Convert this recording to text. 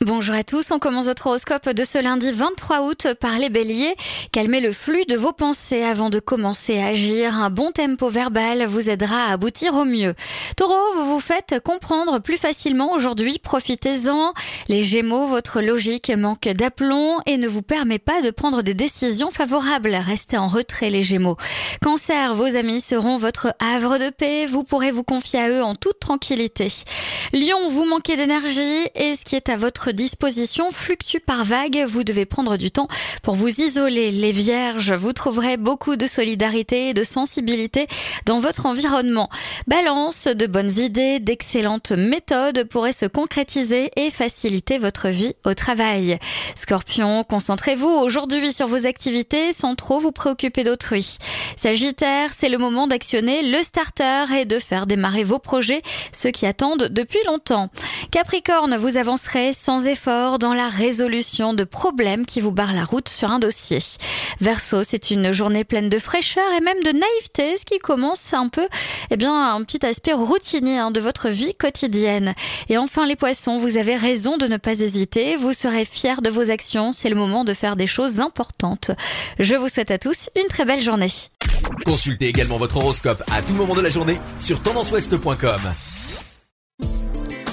Bonjour à tous, on commence votre horoscope de ce lundi 23 août par les béliers. Calmez le flux de vos pensées avant de commencer à agir. Un bon tempo verbal vous aidera à aboutir au mieux. Taureau, vous vous faites comprendre plus facilement aujourd'hui, profitez-en. Les gémeaux, votre logique manque d'aplomb et ne vous permet pas de prendre des décisions favorables. Restez en retrait les gémeaux. Cancer, vos amis seront votre havre de paix, vous pourrez vous confier à eux en toute tranquillité. Lion, vous manquez d'énergie et ce qui est à votre disposition fluctue par vague. Vous devez prendre du temps pour vous isoler. Les vierges, vous trouverez beaucoup de solidarité et de sensibilité dans votre environnement. Balance, de bonnes idées, d'excellentes méthodes pourraient se concrétiser et faciliter votre vie au travail. Scorpion, concentrez-vous aujourd'hui sur vos activités sans trop vous préoccuper d'autrui. Sagittaire, c'est le moment d'actionner le starter et de faire démarrer vos projets, ceux qui attendent depuis longtemps. Capricorne, vous avancerez sans effort dans la résolution de problèmes qui vous barrent la route sur un dossier. Verseau, c'est une journée pleine de fraîcheur et même de naïveté, ce qui commence un peu, eh bien, un petit aspect routinier hein, de votre vie quotidienne. Et enfin, les poissons, vous avez raison de ne pas hésiter. Vous serez fiers de vos actions. C'est le moment de faire des choses importantes. Je vous souhaite à tous une très belle journée. Consultez également votre horoscope à tout moment de la journée sur tendanceouest.com.